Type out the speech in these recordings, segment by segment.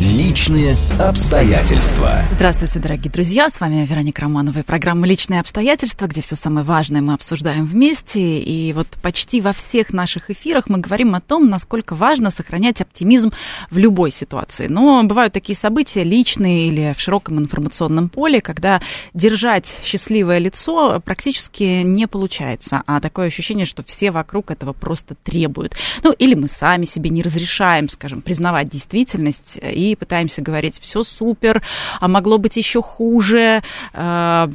Личные обстоятельства. Здравствуйте, дорогие друзья. С вами Вероника Романова и программа «Личные обстоятельства», где все самое важное мы обсуждаем вместе. И вот почти во всех наших эфирах мы говорим о том, насколько важно сохранять оптимизм в любой ситуации. Но бывают такие события личные или в широком информационном поле, когда держать счастливое лицо практически не получается, а такое ощущение, что все вокруг этого просто требуют. Ну, или мы сами себе не разрешаем, скажем, признавать действительность и пытаемся говорить, все супер, а могло быть еще хуже, э,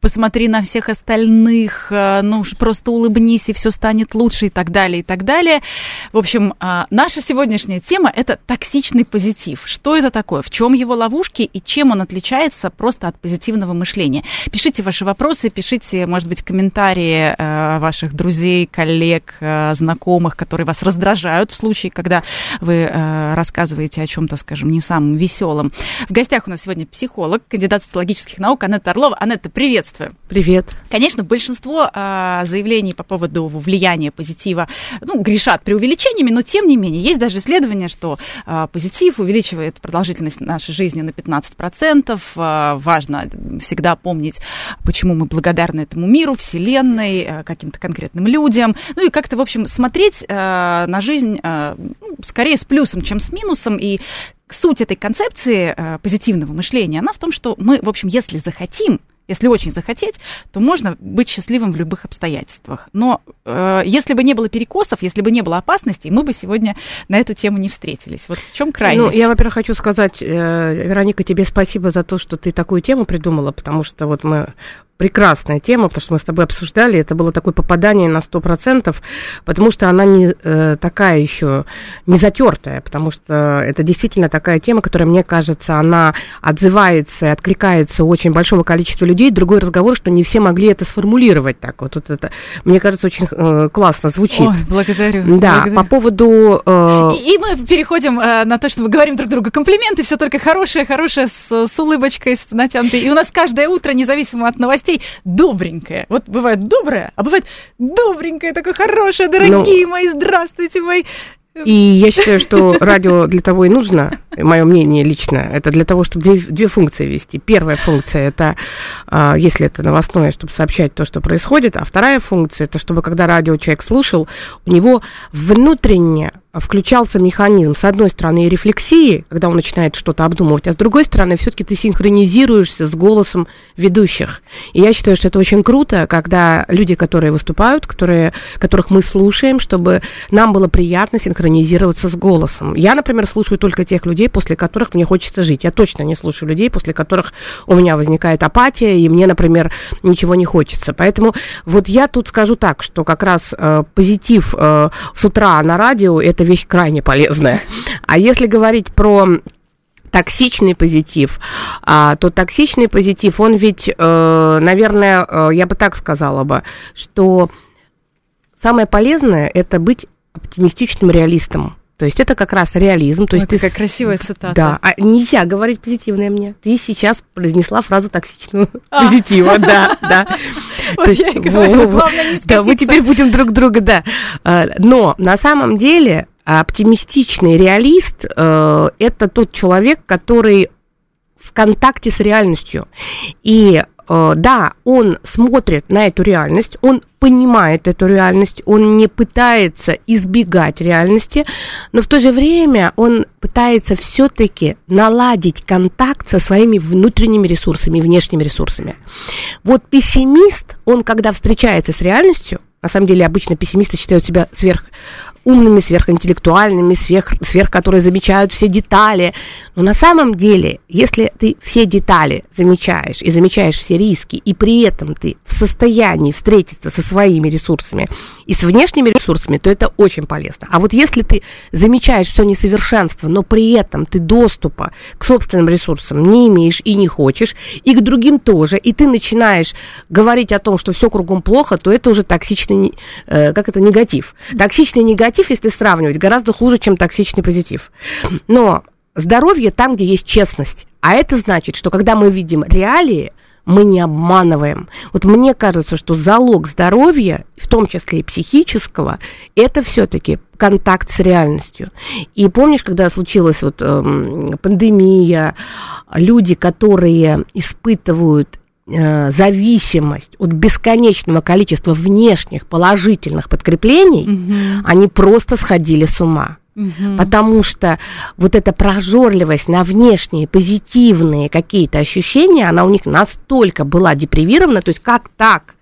посмотри на всех остальных, э, ну, просто улыбнись, и все станет лучше, и так далее, и так далее. В общем, э, наша сегодняшняя тема – это токсичный позитив. Что это такое? В чем его ловушки и чем он отличается просто от позитивного мышления? Пишите ваши вопросы, пишите, может быть, комментарии ваших друзей, коллег, знакомых, которые вас раздражают в случае, когда вы рассказываете о чем чем-то, скажем, не самым веселым. В гостях у нас сегодня психолог, кандидат социологических наук Анетта Орлова. Анетта, приветствую. Привет. Конечно, большинство а, заявлений по поводу влияния позитива ну, грешат преувеличениями, но тем не менее, есть даже исследования, что а, позитив увеличивает продолжительность нашей жизни на 15%. А, важно всегда помнить, почему мы благодарны этому миру, Вселенной, а, каким-то конкретным людям. Ну и как-то, в общем, смотреть а, на жизнь а, ну, скорее с плюсом, чем с минусом. И суть этой концепции э, позитивного мышления, она в том, что мы, в общем, если захотим, если очень захотеть, то можно быть счастливым в любых обстоятельствах. Но э, если бы не было перекосов, если бы не было опасностей, мы бы сегодня на эту тему не встретились. Вот в чем крайность? Ну, я, во-первых, хочу сказать, э, Вероника, тебе спасибо за то, что ты такую тему придумала, потому что вот мы прекрасная тема, потому что мы с тобой обсуждали, это было такое попадание на 100%, потому что она не э, такая еще не затертая, потому что это действительно такая тема, которая, мне кажется, она отзывается и откликается у очень большого количества людей. Другой разговор, что не все могли это сформулировать так. Вот, вот это, мне кажется, очень э, классно звучит. Ой, благодарю. Да, благодарю. по поводу... Э... И, и мы переходим э, на то, что мы говорим друг другу комплименты, все только хорошее, хорошее, с, с улыбочкой, с натянутой. И у нас каждое утро, независимо от новостей, новостей добренькое. Вот бывает доброе, а бывает добренькое, такое хорошее, дорогие ну, мои, здравствуйте, мои. И я считаю, что радио для того и нужно, мое мнение лично, это для того, чтобы две, две функции вести. Первая функция это, а, если это новостное, чтобы сообщать то, что происходит, а вторая функция это, чтобы когда радио человек слушал, у него внутренне включался механизм, с одной стороны, рефлексии, когда он начинает что-то обдумывать, а с другой стороны, все-таки ты синхронизируешься с голосом ведущих. И я считаю, что это очень круто, когда люди, которые выступают, которые, которых мы слушаем, чтобы нам было приятно синхронизироваться с голосом. Я, например, слушаю только тех людей, после которых мне хочется жить. Я точно не слушаю людей, после которых у меня возникает апатия, и мне, например, ничего не хочется. Поэтому вот я тут скажу так, что как раз э, позитив э, с утра на радио – это вещь крайне полезная. А если говорить про токсичный позитив, а, то токсичный позитив, он ведь, э, наверное, э, я бы так сказала бы, что самое полезное это быть оптимистичным реалистом. То есть это как раз реализм. То Ой, есть какая ты... красивая цитата. Да, а нельзя говорить позитивное мне. Ты сейчас произнесла фразу токсичного а. позитива, да, да. Вот я и говорю, главное не Да, мы теперь будем друг друга, да. А, но на самом деле оптимистичный реалист э, это тот человек, который в контакте с реальностью. И да, он смотрит на эту реальность, он понимает эту реальность, он не пытается избегать реальности, но в то же время он пытается все-таки наладить контакт со своими внутренними ресурсами, внешними ресурсами. Вот пессимист, он когда встречается с реальностью, на самом деле обычно пессимисты считают себя сверх умными, сверхинтеллектуальными, сверх, сверх, которые замечают все детали. Но на самом деле, если ты все детали замечаешь и замечаешь все риски, и при этом ты в состоянии встретиться со своими ресурсами и с внешними ресурсами, то это очень полезно. А вот если ты замечаешь все несовершенство, но при этом ты доступа к собственным ресурсам не имеешь и не хочешь, и к другим тоже, и ты начинаешь говорить о том, что все кругом плохо, то это уже токсичный, э, как это, негатив. Токсичный негатив позитив, если сравнивать, гораздо хуже, чем токсичный позитив. Но здоровье там, где есть честность. А это значит, что когда мы видим реалии, мы не обманываем. Вот мне кажется, что залог здоровья, в том числе и психического, это все-таки контакт с реальностью. И помнишь, когда случилась вот эм, пандемия, люди, которые испытывают зависимость от бесконечного количества внешних положительных подкреплений, угу. они просто сходили с ума. Угу. Потому что вот эта прожорливость на внешние позитивные какие-то ощущения, она у них настолько была депривирована, то есть как так?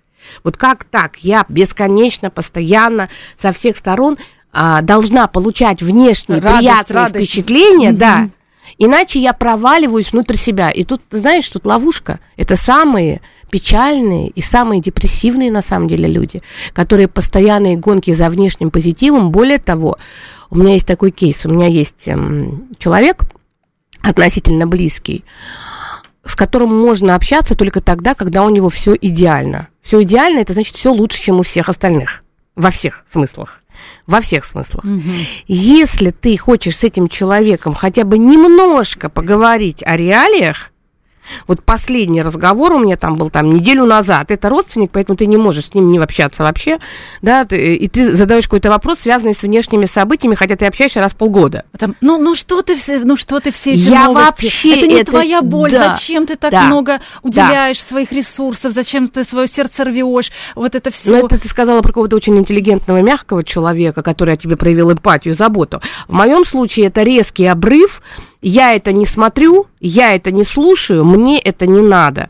Вот как так? Я бесконечно, постоянно, со всех сторон а, должна получать внешние радость, приятные радость. впечатления, угу. да. Иначе я проваливаюсь внутрь себя. И тут, знаешь, тут ловушка. Это самые печальные и самые депрессивные на самом деле люди, которые постоянные гонки за внешним позитивом. Более того, у меня есть такой кейс. У меня есть эм, человек относительно близкий, с которым можно общаться только тогда, когда у него все идеально. Все идеально, это значит все лучше, чем у всех остальных. Во всех смыслах. Во всех смыслах. Угу. Если ты хочешь с этим человеком хотя бы немножко поговорить о реалиях, вот последний разговор у меня там был там неделю назад. Это родственник, поэтому ты не можешь с ним не общаться вообще, да, ты, и ты задаешь какой-то вопрос, связанный с внешними событиями, хотя ты общаешься раз в полгода. Там, ну, ну что ты все, ну что ты все эти Я новости? вообще это не это... твоя боль. Да, зачем ты так да, много уделяешь да. своих ресурсов? Зачем ты свое сердце рвешь? Вот это все. Ну это ты сказала про какого-то очень интеллигентного, мягкого человека, который о тебе проявил эмпатию, заботу. В моем случае это резкий обрыв я это не смотрю, я это не слушаю, мне это не надо.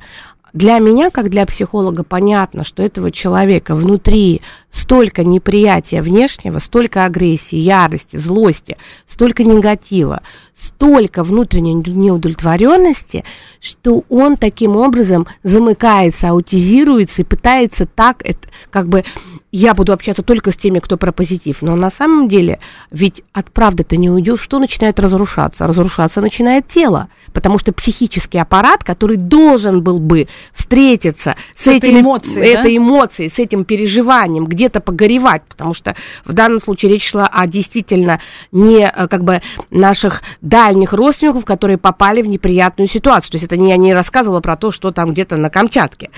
Для меня, как для психолога, понятно, что этого человека внутри столько неприятия внешнего, столько агрессии, ярости, злости, столько негатива, столько внутренней неудовлетворенности, что он таким образом замыкается, аутизируется и пытается так, это, как бы я буду общаться только с теми, кто про позитив. Но на самом деле, ведь от правды ты не уйдешь, что начинает разрушаться? Разрушаться начинает тело, потому что психический аппарат, который должен был бы встретиться с, с этими, эмоцией, этой да? эмоцией, с этим переживанием, где-то погоревать, потому что в данном случае речь шла о действительно не э, как бы наших дальних родственников, которые попали в неприятную ситуацию. То есть это не, я не рассказывала про то, что там где-то на Камчатке.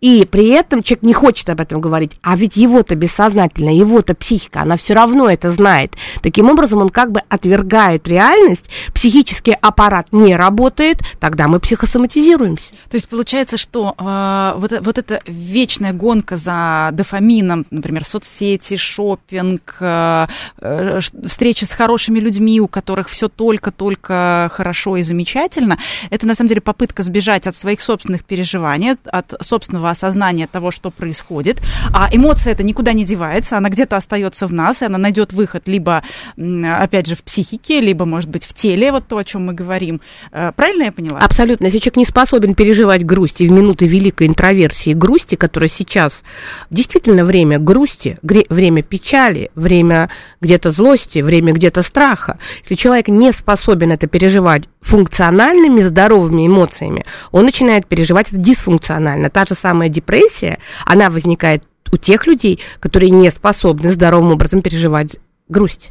И при этом человек не хочет об этом говорить, а ведь его его-то бессознательно, его-то психика, она все равно это знает. Таким образом, он как бы отвергает реальность, психический аппарат не работает, тогда мы психосоматизируемся. То есть получается, что э, вот, вот эта вечная гонка за дофамином, например, соцсети, шопинг, э, э, встречи с хорошими людьми, у которых все только-только хорошо и замечательно, это на самом деле попытка сбежать от своих собственных переживаний, от собственного осознания того, что происходит. А эмоция это никуда не девается, она где-то остается в нас, и она найдет выход либо, опять же, в психике, либо, может быть, в теле, вот то, о чем мы говорим. Э, правильно я поняла? Абсолютно. Если человек не способен переживать грусть и в минуты великой интроверсии грусти, которая сейчас действительно время грусти, время печали, время где-то злости, время где-то страха, если человек не способен это переживать функциональными, здоровыми эмоциями, он начинает переживать это дисфункционально. Та же самая депрессия, она возникает у тех людей, которые не способны здоровым образом переживать грусть.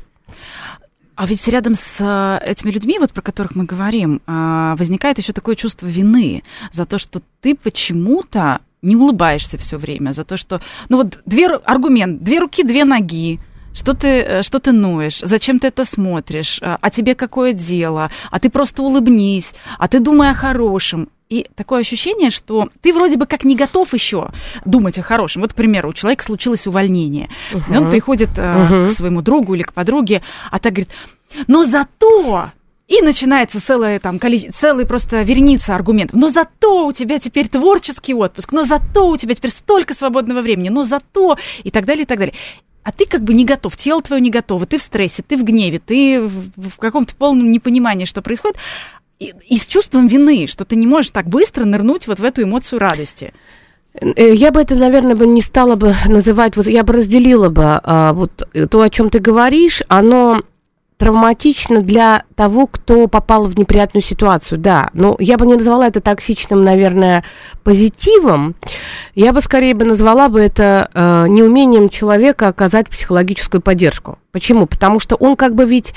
А ведь рядом с э, этими людьми, вот про которых мы говорим, а, возникает еще такое чувство вины за то, что ты почему-то не улыбаешься все время, за то, что... Ну вот две, аргумент, две руки, две ноги, что ты, э, что ты ноешь? Зачем ты это смотришь? А тебе какое дело? А ты просто улыбнись. А ты думай о хорошем. И такое ощущение, что ты вроде бы как не готов еще думать о хорошем. Вот, к примеру, у человека случилось увольнение. Uh-huh. И он приходит uh-huh. к своему другу или к подруге, а так говорит, но зато и начинается целая там количество, целый просто верница аргументов. Но зато у тебя теперь творческий отпуск, но зато у тебя теперь столько свободного времени, но зато и так далее, и так далее. А ты как бы не готов, тело твое не готово, ты в стрессе, ты в гневе, ты в, в каком-то полном непонимании, что происходит и, и с чувством вины, что ты не можешь так быстро нырнуть вот в эту эмоцию радости. Э, я бы это, наверное, бы не стала бы называть, вот я бы разделила бы а, вот то, о чем ты говоришь, оно травматично для того, кто попал в неприятную ситуацию, да. Но я бы не назвала это токсичным, наверное, позитивом. Я бы скорее бы назвала бы это э, неумением человека оказать психологическую поддержку. Почему? Потому что он как бы ведь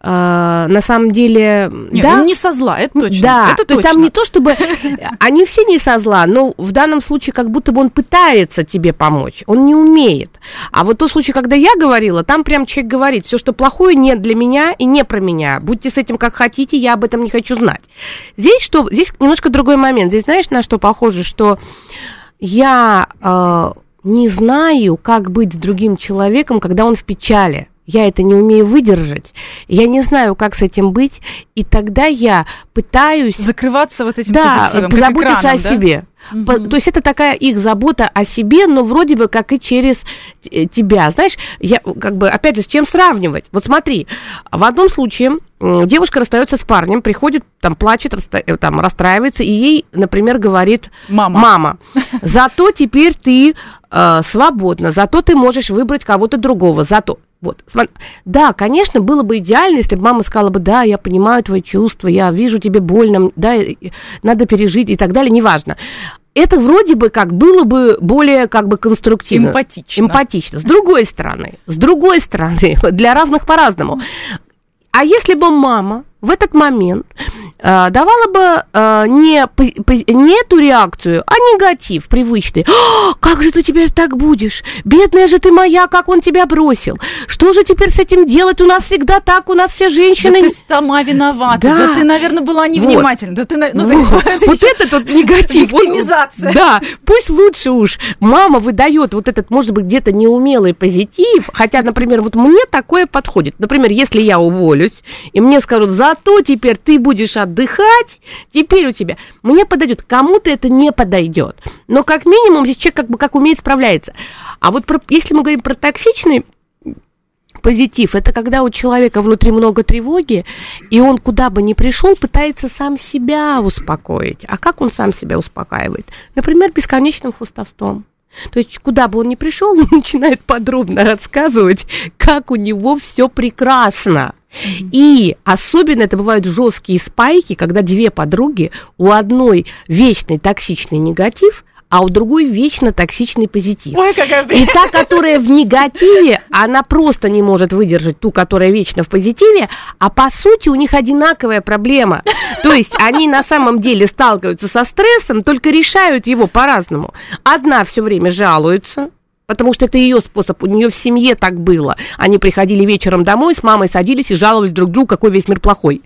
э, на самом деле... Нет, да, он не со зла, это точно. Да, это то есть там не то, чтобы... Они все не со зла, но в данном случае как будто бы он пытается тебе помочь, он не умеет. А вот тот случай, когда я говорила, там прям человек говорит, все, что плохое, нет для меня и не про меня. Будьте с этим как хотите, я об этом не хочу знать. Здесь что? Здесь немножко другой момент. Здесь знаешь, на что похоже, что я... Э, не знаю, как быть с другим человеком, когда он в печали. Я это не умею выдержать. Я не знаю, как с этим быть. И тогда я пытаюсь... Закрываться вот этим да, позитивом. позаботиться экраном, о да? себе. Мгм. По- То есть это такая их забота о себе, но вроде бы как и через э, тебя. Знаешь, я как бы, опять же, с чем сравнивать? Вот смотри, в одном случае девушка расстается с парнем, приходит, там, плачет, расста- э, там, расстраивается, и ей, например, говорит Мама. мама, зато теперь ты э, свободна, зато ты можешь выбрать кого-то другого, зато... Вот, да, конечно, было бы идеально, если бы мама сказала бы, да, я понимаю твои чувства, я вижу тебе больно, да, надо пережить и так далее, неважно. Это вроде бы как было бы более как бы конструктивно. Эмпатично. Эмпатично. С другой стороны, с другой стороны, для разных по-разному. А если бы мама в этот момент э, давала бы э, не, пози- не эту реакцию, а негатив привычный. «А, как же ты теперь так будешь? Бедная же ты моя, как он тебя бросил. Что же теперь с этим делать? У нас всегда так, у нас все Да женщины... ты сама виновата. Да. Да, ты, наверное, была невнимательна. Да ты, ну, ты- Вот, это вот это тот негатив. Вот, Виктимизация. Да, пусть лучше уж мама выдает вот этот, может быть, где-то неумелый позитив, хотя, например, вот мне такое подходит. Например, если я уволюсь, и мне скажут, зато теперь ты будешь отдыхать, теперь у тебя... Мне подойдет, кому-то это не подойдет. Но как минимум здесь человек как бы как умеет справляется. А вот про- если мы говорим про токсичный позитив, это когда у человека внутри много тревоги, и он куда бы ни пришел, пытается сам себя успокоить. А как он сам себя успокаивает? Например, бесконечным хвостовством. То есть, куда бы он ни пришел, он начинает подробно рассказывать, как у него все прекрасно. И особенно это бывают жесткие спайки, когда две подруги, у одной вечный токсичный негатив, а у другой вечно токсичный позитив. Ой, какая И та, которая в негативе, она просто не может выдержать ту, которая вечно в позитиве, а по сути у них одинаковая проблема. То есть они на самом деле сталкиваются со стрессом, только решают его по-разному. Одна все время жалуется, Потому что это ее способ, у нее в семье так было. Они приходили вечером домой, с мамой садились и жаловались друг другу, какой весь мир плохой.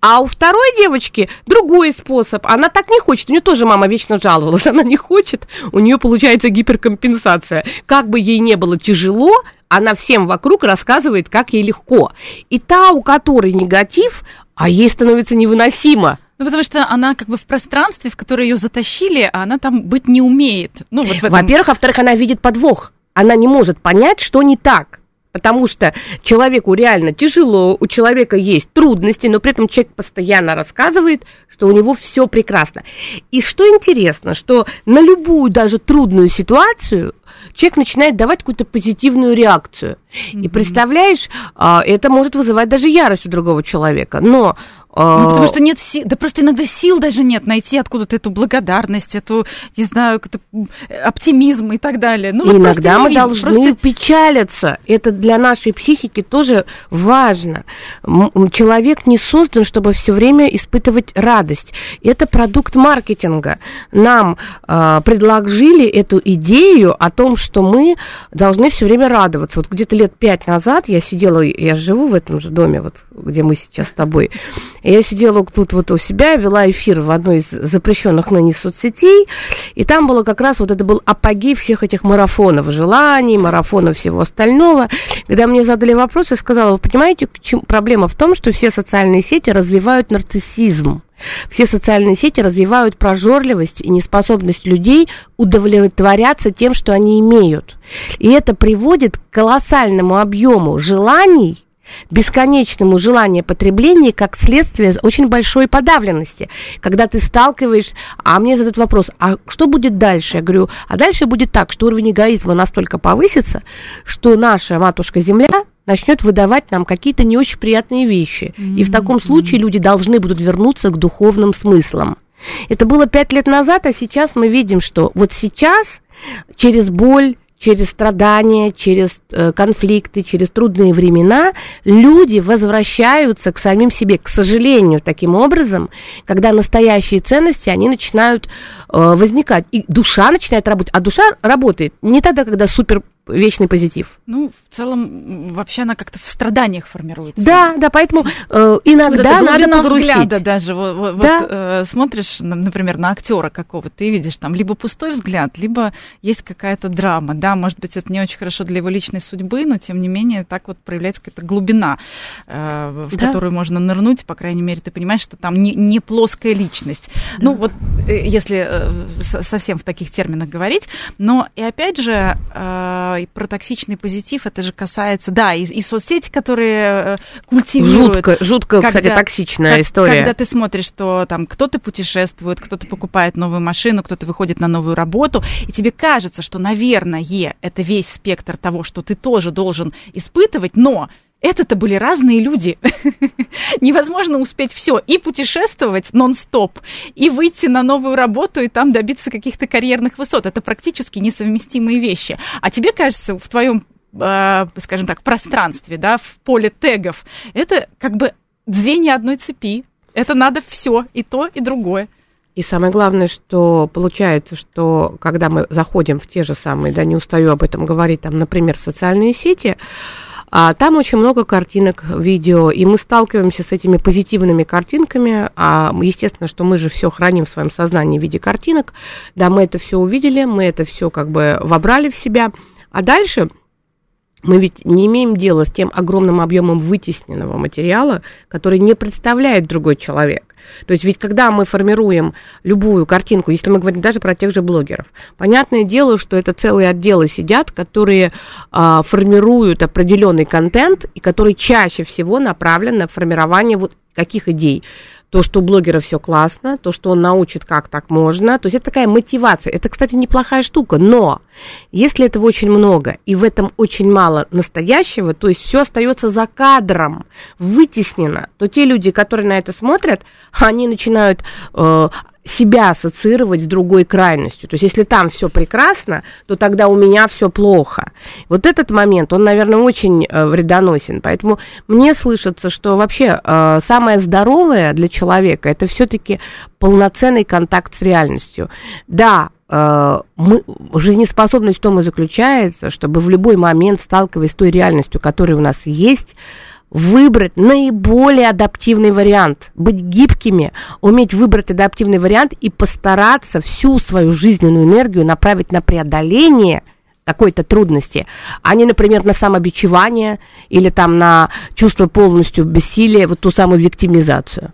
А у второй девочки другой способ. Она так не хочет. У нее тоже мама вечно жаловалась. Она не хочет. У нее получается гиперкомпенсация. Как бы ей не было тяжело, она всем вокруг рассказывает, как ей легко. И та, у которой негатив, а ей становится невыносимо. Ну, потому что она как бы в пространстве, в которое ее затащили, а она там быть не умеет. Ну, вот этом... Во-первых, во-вторых, она видит подвох. Она не может понять, что не так. Потому что человеку реально тяжело, у человека есть трудности, но при этом человек постоянно рассказывает, что у него все прекрасно. И что интересно, что на любую даже трудную ситуацию человек начинает давать какую-то позитивную реакцию. И представляешь, а, это может вызывать даже ярость у другого человека. Но Ну, потому что нет сил, да просто иногда сил даже нет найти откуда-то эту благодарность, эту, не знаю, какой-то оптимизм и так далее. Ну, вот Иногда мы видно, должны просто- печалиться. Это для нашей психики тоже важно. Человек не создан, чтобы все время испытывать радость. Это продукт маркетинга. Нам э, предложили эту идею о том, что мы должны все время радоваться. Вот где-то лет пять назад я сидела, я живу в этом же доме, вот где мы сейчас с тобой. Я сидела тут вот у себя, вела эфир в одной из запрещенных ныне соцсетей, и там было как раз вот это был апогей всех этих марафонов желаний, марафонов всего остального. Когда мне задали вопрос, я сказала, вы понимаете, проблема в том, что все социальные сети развивают нарциссизм. Все социальные сети развивают прожорливость и неспособность людей удовлетворяться тем, что они имеют. И это приводит к колоссальному объему желаний, бесконечному желанию потребления как следствие очень большой подавленности. Когда ты сталкиваешь, а мне задают вопрос, а что будет дальше? Я говорю, а дальше будет так, что уровень эгоизма настолько повысится, что наша матушка Земля начнет выдавать нам какие-то не очень приятные вещи. И в таком случае люди должны будут вернуться к духовным смыслам. Это было пять лет назад, а сейчас мы видим, что вот сейчас через боль, через страдания, через э, конфликты, через трудные времена люди возвращаются к самим себе. К сожалению, таким образом, когда настоящие ценности, они начинают э, возникать. И душа начинает работать. А душа работает не тогда, когда супер вечный позитив. Ну, в целом, вообще она как-то в страданиях формируется. Да, да, поэтому э, иногда вот надо погрустить. взгляда даже. Вот, да? вот э, смотришь, например, на актера какого-то и видишь там либо пустой взгляд, либо есть какая-то драма. Да, может быть, это не очень хорошо для его личной судьбы, но тем не менее так вот проявляется какая-то глубина, э, в да? которую можно нырнуть. По крайней мере, ты понимаешь, что там не, не плоская личность. Да. Ну, вот э, если э, совсем в таких терминах говорить. Но и опять же... Э, и про токсичный позитив, это же касается, да, и, и соцсети, которые э, культивируют. Жутко, жутко когда, кстати, токсичная как, история. Когда ты смотришь, что там кто-то путешествует, кто-то покупает новую машину, кто-то выходит на новую работу, и тебе кажется, что, наверное, это весь спектр того, что ты тоже должен испытывать, но это-то были разные люди. Невозможно успеть все и путешествовать нон-стоп, и выйти на новую работу, и там добиться каких-то карьерных высот. Это практически несовместимые вещи. А тебе кажется, в твоем э, скажем так, пространстве, да, в поле тегов, это как бы звенья одной цепи. Это надо все, и то, и другое. И самое главное, что получается, что когда мы заходим в те же самые, да, не устаю об этом говорить, там, например, социальные сети, а, там очень много картинок, видео, и мы сталкиваемся с этими позитивными картинками. А, естественно, что мы же все храним в своем сознании в виде картинок. Да, мы это все увидели, мы это все как бы вобрали в себя. А дальше мы ведь не имеем дела с тем огромным объемом вытесненного материала, который не представляет другой человек. То есть ведь когда мы формируем любую картинку, если мы говорим даже про тех же блогеров, понятное дело, что это целые отделы сидят, которые а, формируют определенный контент и который чаще всего направлен на формирование вот каких идей то, что у блогера все классно, то, что он научит, как так можно. То есть это такая мотивация. Это, кстати, неплохая штука, но если этого очень много и в этом очень мало настоящего, то есть все остается за кадром, вытеснено, то те люди, которые на это смотрят, они начинают э, себя ассоциировать с другой крайностью. То есть, если там все прекрасно, то тогда у меня все плохо. Вот этот момент, он, наверное, очень э, вредоносен. Поэтому мне слышится, что вообще э, самое здоровое для человека это все-таки полноценный контакт с реальностью. Да, э, мы, жизнеспособность в том и заключается, чтобы в любой момент, сталкиваясь с той реальностью, которая у нас есть, выбрать наиболее адаптивный вариант, быть гибкими, уметь выбрать адаптивный вариант и постараться всю свою жизненную энергию направить на преодоление какой-то трудности, а не, например, на самобичевание или там на чувство полностью бессилия, вот ту самую виктимизацию.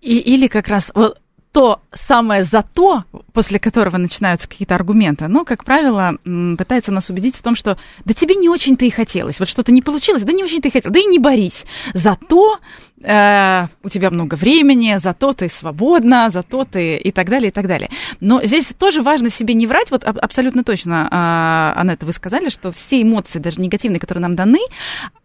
И, или как раз вот то самое зато, после которого начинаются какие-то аргументы, но, как правило, пытается нас убедить в том, что да тебе не очень-то и хотелось, вот что-то не получилось, да не очень-то и хотел, да и не борись. Зато э, у тебя много времени, зато ты свободна, зато ты и так далее, и так далее. Но здесь тоже важно себе не врать, вот абсолютно точно, э, Анетта, вы сказали, что все эмоции, даже негативные, которые нам даны,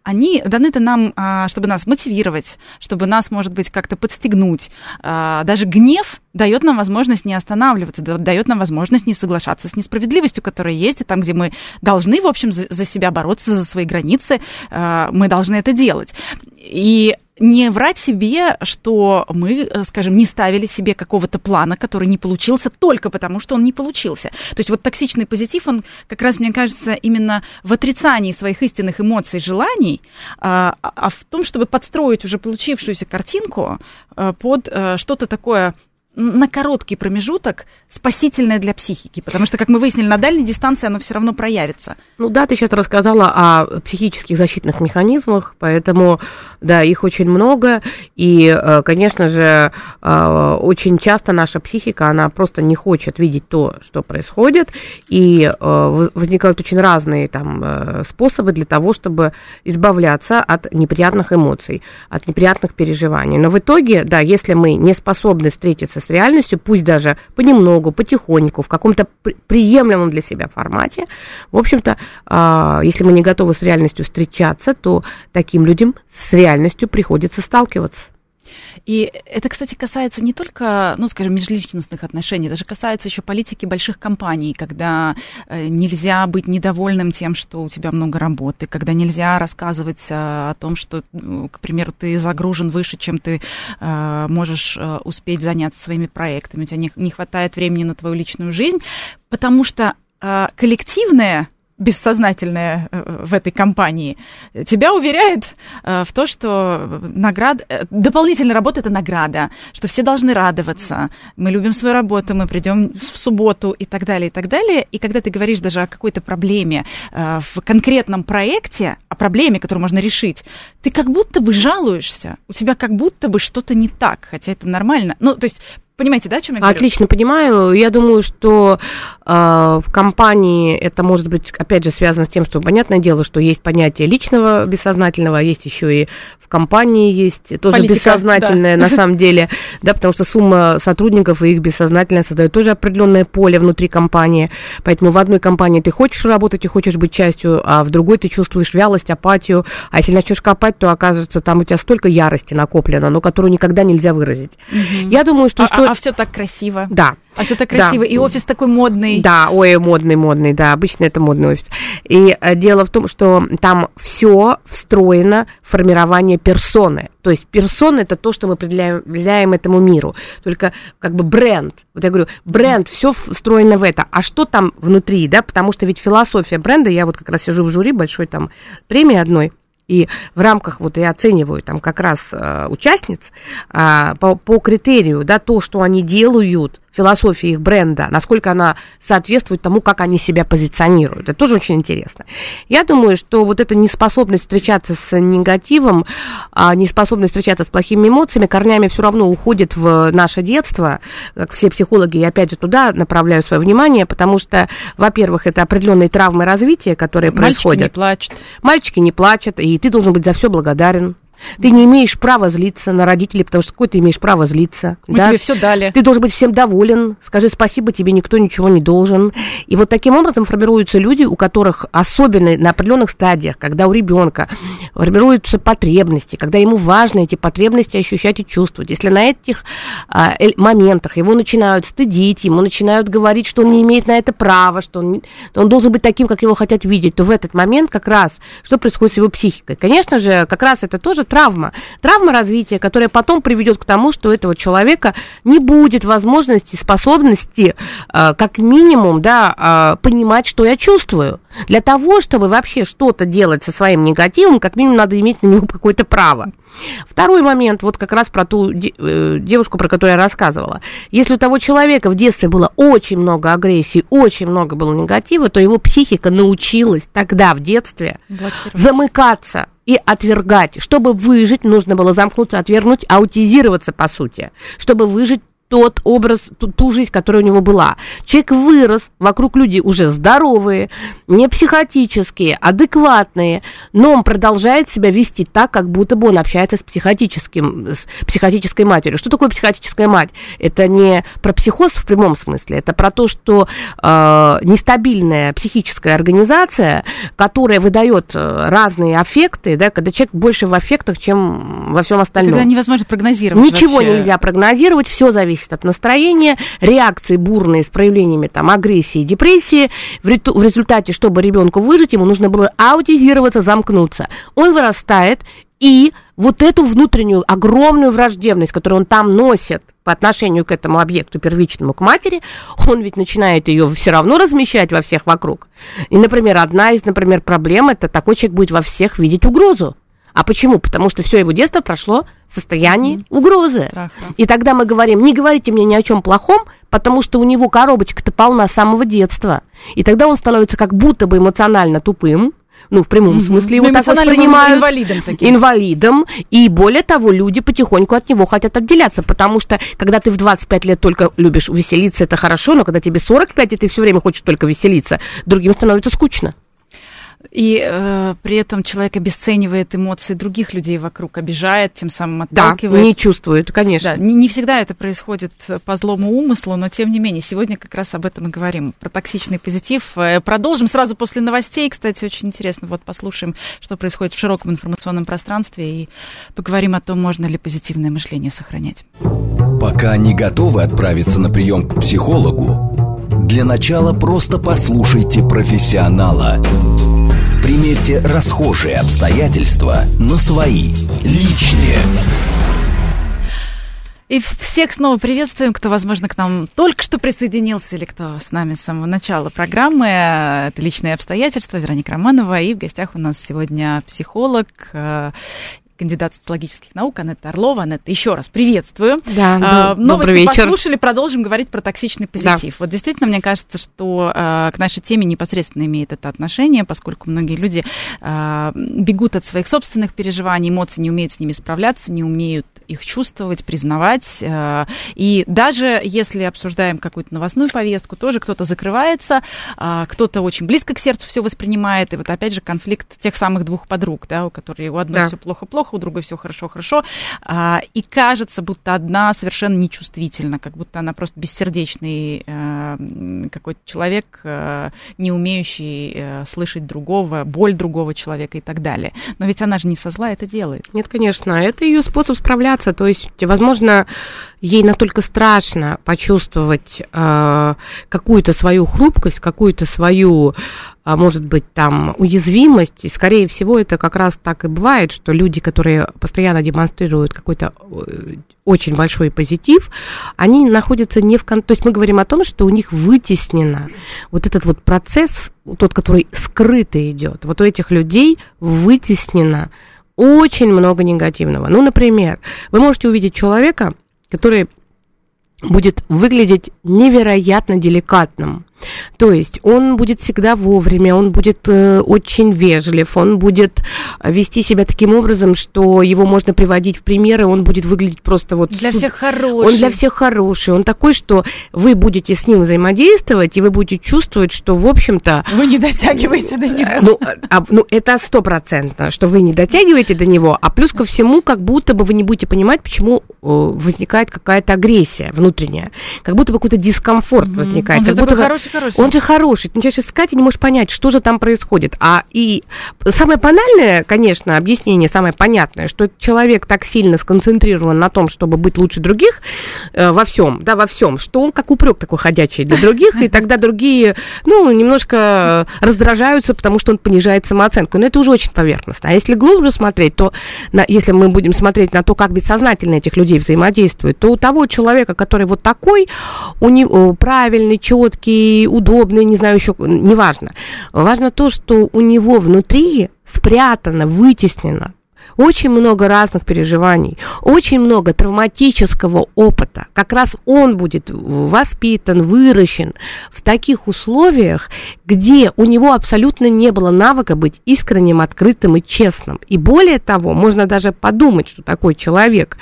они даны-то нам, э, чтобы нас мотивировать, чтобы нас, может быть, как-то подстегнуть. Э, даже гнев дает нам возможность не останавливаться, дает нам возможность не соглашаться с несправедливостью, которая есть, и там, где мы должны, в общем, за себя бороться, за свои границы, э, мы должны это делать. И не врать себе, что мы, э, скажем, не ставили себе какого-то плана, который не получился только потому, что он не получился. То есть вот токсичный позитив, он как раз, мне кажется, именно в отрицании своих истинных эмоций, желаний, а, а в том, чтобы подстроить уже получившуюся картинку э, под что-то такое на короткий промежуток спасительное для психики, потому что, как мы выяснили, на дальней дистанции оно все равно проявится. Ну да, ты сейчас рассказала о психических защитных механизмах, поэтому, да, их очень много, и, э, конечно же, э, очень часто наша психика, она просто не хочет видеть то, что происходит, и э, возникают очень разные там способы для того, чтобы избавляться от неприятных эмоций, от неприятных переживаний. Но в итоге, да, если мы не способны встретиться с реальностью, пусть даже понемногу, потихоньку, в каком-то приемлемом для себя формате. В общем-то, а, если мы не готовы с реальностью встречаться, то таким людям с реальностью приходится сталкиваться. И это, кстати, касается не только, ну, скажем, межличностных отношений, даже касается еще политики больших компаний, когда э, нельзя быть недовольным тем, что у тебя много работы, когда нельзя рассказывать э, о том, что, ну, к примеру, ты загружен выше, чем ты э, можешь успеть заняться своими проектами, у тебя не, не хватает времени на твою личную жизнь, потому что коллективное бессознательное э, в этой компании, тебя уверяет э, в то, что награда, э, дополнительная работа – это награда, что все должны радоваться, мы любим свою работу, мы придем в субботу и так далее, и так далее. И когда ты говоришь даже о какой-то проблеме в конкретном проекте, о проблеме, которую можно решить, ты как будто бы жалуешься, у тебя как будто бы что-то не так, хотя это нормально. Ну, то есть Понимаете, да, о чем я говорю? Отлично понимаю. Я думаю, что э, в компании это может быть, опять же, связано с тем, что понятное дело, что есть понятие личного бессознательного, а есть еще и компании есть тоже Политика, бессознательное да. на самом деле, да, потому что сумма сотрудников и их бессознательное создает тоже определенное поле внутри компании. Поэтому в одной компании ты хочешь работать и хочешь быть частью, а в другой ты чувствуешь вялость, апатию. А если начнешь копать, то окажется, там у тебя столько ярости накоплено, но которую никогда нельзя выразить. Угу. Я думаю, что, а, что а все так красиво. Да. А все так красиво. Да. И офис такой модный. Да, ой, модный, модный, да. Обычно это модный офис. И э, дело в том, что там все встроено в формирование персоны. То есть персона это то, что мы определяем этому миру. Только как бы бренд. Вот я говорю, бренд, все встроено в это. А что там внутри, да? Потому что ведь философия бренда, я вот как раз сижу в жюри большой там премии одной, и в рамках, вот я оцениваю там как раз э, участниц э, по, по критерию, да, то, что они делают, философия их бренда, насколько она соответствует тому, как они себя позиционируют. Это тоже очень интересно. Я думаю, что вот эта неспособность встречаться с негативом, а неспособность встречаться с плохими эмоциями корнями все равно уходит в наше детство, как все психологи, я опять же туда направляю свое внимание, потому что, во-первых, это определенные травмы развития, которые Мальчики происходят. Мальчики не плачут. Мальчики не плачут, и ты должен быть за все благодарен. Ты не имеешь права злиться на родителей, потому что какой ты имеешь право злиться. Мы да? тебе все дали. Ты должен быть всем доволен. Скажи спасибо, тебе никто ничего не должен. И вот таким образом формируются люди, у которых особенно на определенных стадиях, когда у ребенка формируются потребности, когда ему важно эти потребности ощущать и чувствовать. Если на этих а, моментах его начинают стыдить, ему начинают говорить, что он не имеет на это права, что он, он должен быть таким, как его хотят видеть, то в этот момент как раз что происходит с его психикой? Конечно же, как раз это тоже травма. Травма развития, которая потом приведет к тому, что у этого человека не будет возможности, способности, э, как минимум, да, э, понимать, что я чувствую. Для того, чтобы вообще что-то делать со своим негативом, как минимум надо иметь на него какое-то право. Второй момент, вот как раз про ту э, девушку, про которую я рассказывала. Если у того человека в детстве было очень много агрессии, очень много было негатива, то его психика научилась тогда в детстве замыкаться и отвергать. Чтобы выжить, нужно было замкнуться, отвергнуть, аутизироваться, по сути. Чтобы выжить, тот образ, ту, ту жизнь, которая у него была. Человек вырос, вокруг люди уже здоровые, не психотические, адекватные, но он продолжает себя вести так, как будто бы он общается с психотическим, с психотической матерью. Что такое психотическая мать? Это не про психоз в прямом смысле, это про то, что э, нестабильная психическая организация, которая выдает э, разные аффекты, да, когда человек больше в аффектах, чем во всем остальном. Когда невозможно прогнозировать. Ничего вообще. нельзя прогнозировать, все зависит зависит от настроения, реакции бурные с проявлениями там, агрессии и депрессии. В, в результате, чтобы ребенку выжить, ему нужно было аутизироваться, замкнуться. Он вырастает, и вот эту внутреннюю огромную враждебность, которую он там носит по отношению к этому объекту первичному, к матери, он ведь начинает ее все равно размещать во всех вокруг. И, например, одна из, например, проблем, это такой человек будет во всех видеть угрозу. А почему? Потому что все его детство прошло состоянии mm-hmm. угрозы. Страха. И тогда мы говорим, не говорите мне ни о чем плохом, потому что у него коробочка-то полна с самого детства. И тогда он становится как будто бы эмоционально тупым, ну, в прямом mm-hmm. смысле его ну, так воспринимают. Инвалидом таким. Инвалидом. И более того, люди потихоньку от него хотят отделяться, потому что, когда ты в 25 лет только любишь веселиться, это хорошо, но когда тебе 45, и ты все время хочешь только веселиться, другим становится скучно. И э, при этом человек обесценивает эмоции других людей вокруг, обижает, тем самым отталкивает. Да, не чувствует, конечно. Да, не, не всегда это происходит по злому умыслу, но тем не менее, сегодня как раз об этом и говорим, про токсичный позитив. Э, продолжим сразу после новостей. Кстати, очень интересно, вот послушаем, что происходит в широком информационном пространстве и поговорим о том, можно ли позитивное мышление сохранять. Пока не готовы отправиться на прием к психологу, для начала просто послушайте профессионала. Примерьте расхожие обстоятельства на свои, личные. И всех снова приветствуем, кто, возможно, к нам только что присоединился или кто с нами с самого начала программы. Это «Личные обстоятельства» Вероника Романова. И в гостях у нас сегодня психолог э, кандидат социологических наук Анетта Орлова. Анетта, еще раз приветствую. Да, а, Новости вечер. послушали, продолжим говорить про токсичный позитив. Да. Вот действительно, мне кажется, что а, к нашей теме непосредственно имеет это отношение, поскольку многие люди а, бегут от своих собственных переживаний, эмоций, не умеют с ними справляться, не умеют их чувствовать, признавать. А, и даже если обсуждаем какую-то новостную повестку, тоже кто-то закрывается, а, кто-то очень близко к сердцу все воспринимает. И вот опять же конфликт тех самых двух подруг, да, у которых у одной да. все плохо-плохо, у другой все хорошо-хорошо. А, и кажется, будто одна совершенно нечувствительна, как будто она просто бессердечный какой-то человек, не умеющий слышать другого, боль другого человека и так далее. Но ведь она же не со зла это делает. Нет, конечно, это ее способ справляться бояться, то есть, возможно, ей настолько страшно почувствовать э, какую-то свою хрупкость, какую-то свою, э, может быть, там, уязвимость, и, скорее всего, это как раз так и бывает, что люди, которые постоянно демонстрируют какой-то э, очень большой позитив, они находятся не в... Кон... То есть мы говорим о том, что у них вытеснено вот этот вот процесс, тот, который скрыто идет. Вот у этих людей вытеснено очень много негативного. Ну, например, вы можете увидеть человека, который будет выглядеть невероятно деликатным. То есть он будет всегда вовремя, он будет э, очень вежлив, он будет вести себя таким образом, что его можно приводить в примеры, он будет выглядеть просто вот... Для всех хороший. Он для всех хороший, он такой, что вы будете с ним взаимодействовать, и вы будете чувствовать, что, в общем-то... Вы не дотягиваете до него. Ну, а, ну это стопроцентно, что вы не дотягиваете до него, а плюс ко всему, как будто бы вы не будете понимать, почему э, возникает какая-то агрессия внутренняя, как будто бы какой-то дискомфорт mm-hmm. возникает. Он как будто хороший хороший. Он же хороший. Ты начинаешь искать и не можешь понять, что же там происходит. А и самое банальное, конечно, объяснение, самое понятное, что человек так сильно сконцентрирован на том, чтобы быть лучше других э, во всем, да, во всем, что он как упрек такой ходячий для других, и тогда другие, ну, немножко раздражаются, потому что он понижает самооценку. Но это уже очень поверхностно. А если глубже смотреть, то на, если мы будем смотреть на то, как бессознательно этих людей взаимодействует, то у того человека, который вот такой, у него правильный, четкий, удобный, не знаю еще, неважно. Важно то, что у него внутри спрятано, вытеснено очень много разных переживаний, очень много травматического опыта. Как раз он будет воспитан, выращен в таких условиях, где у него абсолютно не было навыка быть искренним, открытым и честным. И более того, можно даже подумать, что такой человек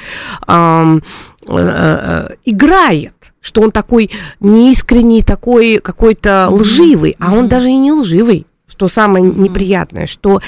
эм, э, э, играет что он такой неискренний, такой какой-то лживый, а он даже и не лживый что самое неприятное, что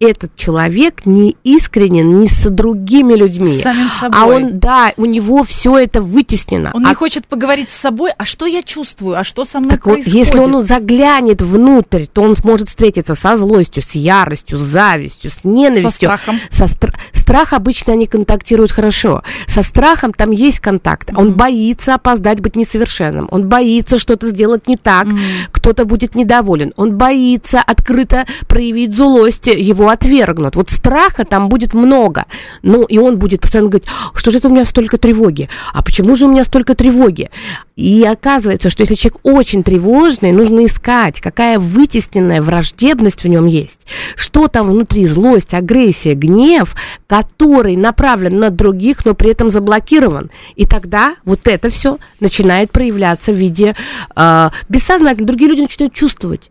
этот человек не искренен не с другими людьми. С самим собой. А он, да, у него все это вытеснено. Он а... не хочет поговорить с собой, а что я чувствую, а что со мной так происходит. Вот, если он заглянет внутрь, то он сможет встретиться со злостью, с яростью, с завистью, с ненавистью. Со страхом. Со стра... Страх обычно они контактируют хорошо. Со страхом там есть контакт. Mm-hmm. Он боится опоздать, быть несовершенным. Он боится что-то сделать не так. Mm-hmm. Кто-то будет недоволен. Он боится открыто проявить злость. Его отвергнут. Вот страха там будет много. Ну, и он будет постоянно говорить, что же это у меня столько тревоги? А почему же у меня столько тревоги? И оказывается, что если человек очень тревожный, нужно искать, какая вытесненная враждебность в нем есть. Что там внутри, злость, агрессия, гнев, который направлен на других, но при этом заблокирован. И тогда вот это все начинает проявляться в виде э, бессознательно. Другие люди начинают чувствовать.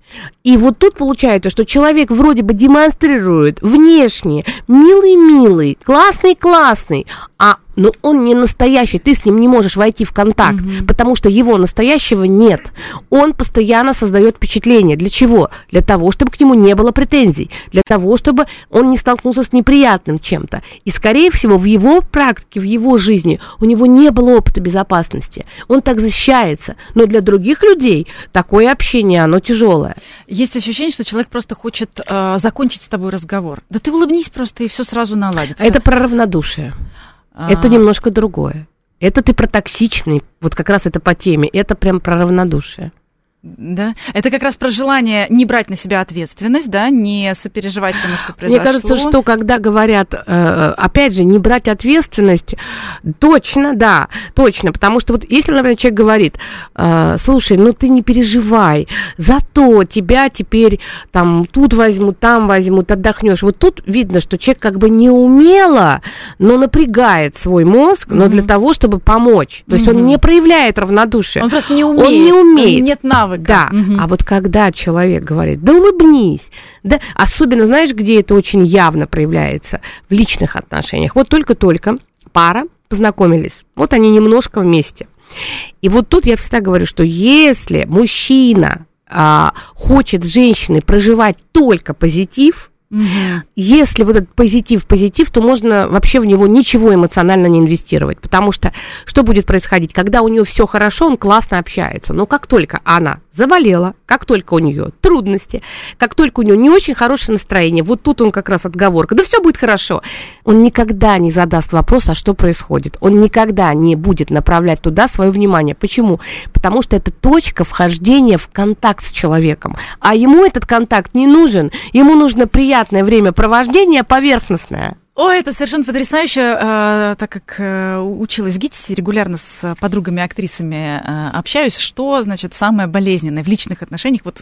И вот тут получается, что человек вроде бы демонстрирует внешне милый-милый, классный-классный, а но он не настоящий, ты с ним не можешь войти в контакт, mm-hmm. потому что его настоящего нет. Он постоянно создает впечатление. Для чего? Для того, чтобы к нему не было претензий, для того, чтобы он не столкнулся с неприятным чем-то. И, скорее всего, в его практике, в его жизни у него не было опыта безопасности. Он так защищается. Но для других людей такое общение, оно тяжелое. Есть ощущение, что человек просто хочет э, закончить с тобой разговор. Да ты улыбнись просто, и все сразу наладится. Это про равнодушие. Это а. немножко другое. Это ты про токсичный, вот как раз это по теме, это прям про равнодушие. Да, это как раз про желание не брать на себя ответственность, да, не сопереживать тому, что произошло. Мне кажется, что когда говорят, э, опять же, не брать ответственность, точно, да, точно, потому что вот если, например, человек говорит, э, слушай, ну ты не переживай, зато тебя теперь там тут возьмут, там возьмут, отдохнешь. Вот тут видно, что человек как бы не умело, но напрягает свой мозг, но mm-hmm. для того, чтобы помочь. То есть mm-hmm. он не проявляет равнодушие. Он просто не умеет. Он не умеет. Нет навыка навыка. Да, угу. а вот когда человек говорит, да улыбнись, да, особенно знаешь, где это очень явно проявляется? В личных отношениях. Вот только-только пара познакомились, вот они немножко вместе. И вот тут я всегда говорю, что если мужчина а, хочет с женщиной проживать только позитив, Угу. Если вот этот позитив позитив, то можно вообще в него ничего эмоционально не инвестировать, потому что что будет происходить, когда у нее все хорошо, он классно общается, но как только она заболела, как только у нее трудности, как только у нее не очень хорошее настроение, вот тут он как раз отговорка, да все будет хорошо, он никогда не задаст вопрос, а что происходит, он никогда не будет направлять туда свое внимание. Почему? Потому что это точка вхождения в контакт с человеком, а ему этот контакт не нужен, ему нужно приятное времяпровождение поверхностное. О, это совершенно потрясающе, э, так как э, училась в ГИТИСе, регулярно с подругами-актрисами э, общаюсь, что, значит, самое болезненное в личных отношениях вот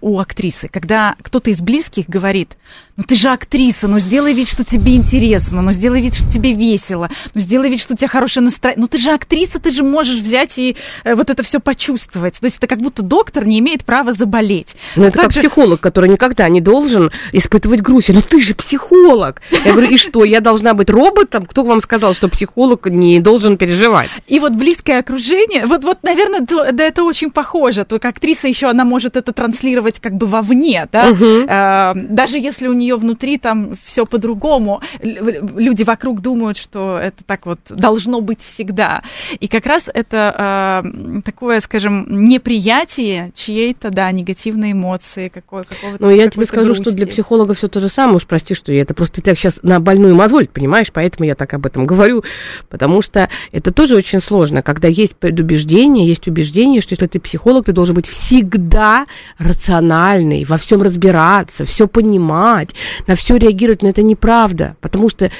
у актрисы, когда кто-то из близких говорит, ну ты же актриса, ну сделай вид, что тебе интересно, ну сделай вид, что тебе весело, ну сделай вид, что у тебя хорошее настроение. Ну ты же актриса, ты же можешь взять и вот это все почувствовать. То есть это как будто доктор не имеет права заболеть. Ну это как же... психолог, который никогда не должен испытывать грусть. Ну ты же психолог. Я говорю, и что, я должна быть роботом? Кто вам сказал, что психолог не должен переживать? И вот близкое окружение, вот, вот наверное, да, это очень похоже. Только актриса еще, она может это транслировать как бы вовне, да? Угу. Даже если у нее внутри там все по-другому. Люди вокруг думают, что это так вот должно быть всегда. И как раз это э, такое, скажем, неприятие чьей-то, да, негативной эмоции, какой, какого-то Ну, я тебе скажу, грусти. что для психолога все то же самое, уж прости, что я это просто так сейчас на больную мозоль, понимаешь, поэтому я так об этом говорю, потому что это тоже очень сложно, когда есть предубеждение, есть убеждение, что если ты психолог, ты должен быть всегда рациональный, во всем разбираться, все понимать, на все реагировать, но это неправда, потому что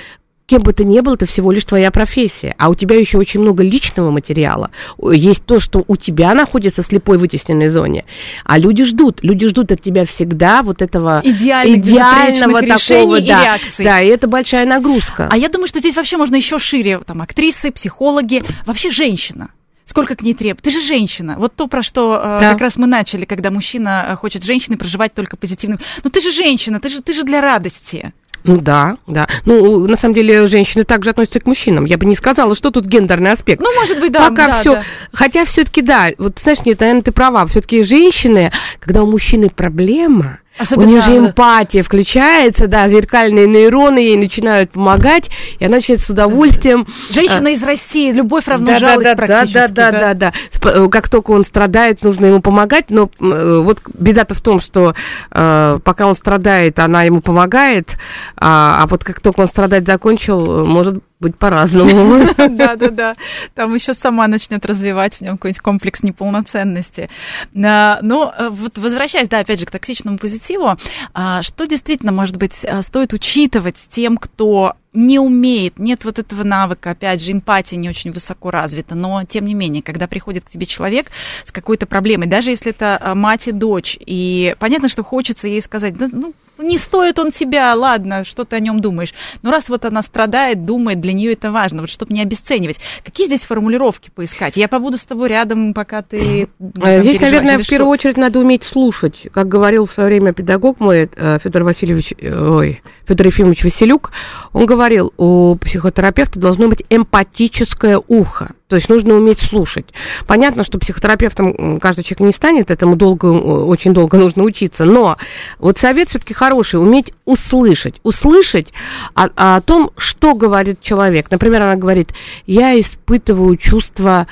кем бы ты ни был, это всего лишь твоя профессия. А у тебя еще очень много личного материала. Есть то, что у тебя находится в слепой вытесненной зоне. А люди ждут. Люди ждут от тебя всегда вот этого Идеальных, идеального такого, да, реакций. Да, и это большая нагрузка. А я думаю, что здесь вообще можно еще шире. Там актрисы, психологи, вообще женщина сколько к ней требует. Ты же женщина. Вот то, про что э, да. как раз мы начали, когда мужчина э, хочет женщины проживать только позитивным. Ну ты же женщина, ты же, ты же для радости. Ну да, да. Ну, на самом деле, женщины также относятся к мужчинам. Я бы не сказала, что тут гендерный аспект. Ну, может быть, да. Пока да, все. Да. Хотя все-таки да, вот знаешь, нет, наверное, ты права. Все-таки женщины, когда у мужчины проблема, Особенно... У нее же эмпатия включается, да, зеркальные нейроны ей начинают помогать, и она начинает с удовольствием... Женщина а... из России, любовь равно да, жалость да, практически. Да, да, да, да, да. Э, как только он страдает, нужно ему помогать, но э, вот беда-то в том, что э, пока он страдает, она ему помогает, а, а вот как только он страдать закончил, может быть по-разному. Да, да, да. Там еще сама начнет развивать в нем какой-нибудь комплекс неполноценности. А, ну, вот возвращаясь, да, опять же, к токсичному позитиву, а, что действительно, может быть, стоит учитывать тем, кто не умеет, нет вот этого навыка, опять же, эмпатия не очень высоко развита, но тем не менее, когда приходит к тебе человек с какой-то проблемой, даже если это а, мать и дочь, и понятно, что хочется ей сказать, да, ну, не стоит он себя, ладно, что ты о нем думаешь. Но раз вот она страдает, думает, для нее это важно, вот чтобы не обесценивать. Какие здесь формулировки поискать? Я побуду с тобой рядом, пока ты... Там, здесь, наверное, в что? первую очередь надо уметь слушать. Как говорил в свое время педагог мой, э, Федор Васильевич, э, ой, Федор Ефимович Василюк, он говорил, у психотерапевта должно быть эмпатическое ухо. То есть нужно уметь слушать. Понятно, что психотерапевтом каждый человек не станет, этому долго, очень долго нужно учиться. Но вот совет все-таки хороший, уметь услышать. Услышать о, о том, что говорит человек. Например, она говорит, я испытываю чувство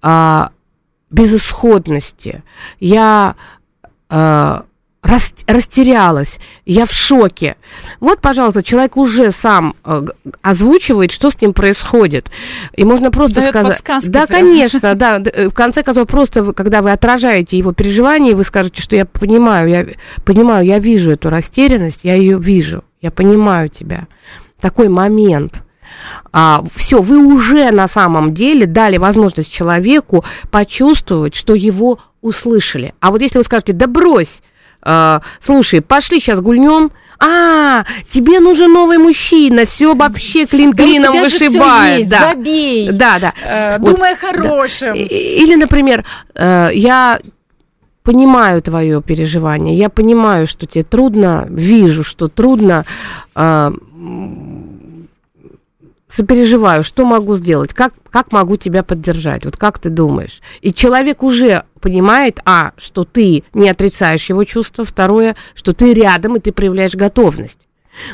а, безысходности. Я а, рас, растерялась, я в шоке. Вот, пожалуйста, человек уже сам э, озвучивает, что с ним происходит. И можно просто Дает сказать... Да, прям. конечно, да. Э, в конце концов, просто когда вы отражаете его переживания, вы скажете, что я понимаю, я понимаю, я вижу эту растерянность, я ее вижу, я понимаю тебя. Такой момент. А, все, вы уже на самом деле дали возможность человеку почувствовать, что его услышали. А вот если вы скажете, да брось, э, слушай, пошли сейчас гульнем, а, тебе нужен новый мужчина, все вообще клин клином да вышибает. Да. Забей. Да, да. Э, вот, думай о хорошем. Да. Или, например, э, я понимаю твое переживание, я понимаю, что тебе трудно, вижу, что трудно. Э, сопереживаю, что могу сделать, как, как могу тебя поддержать, вот как ты думаешь. И человек уже понимает, а, что ты не отрицаешь его чувства, второе, что ты рядом и ты проявляешь готовность.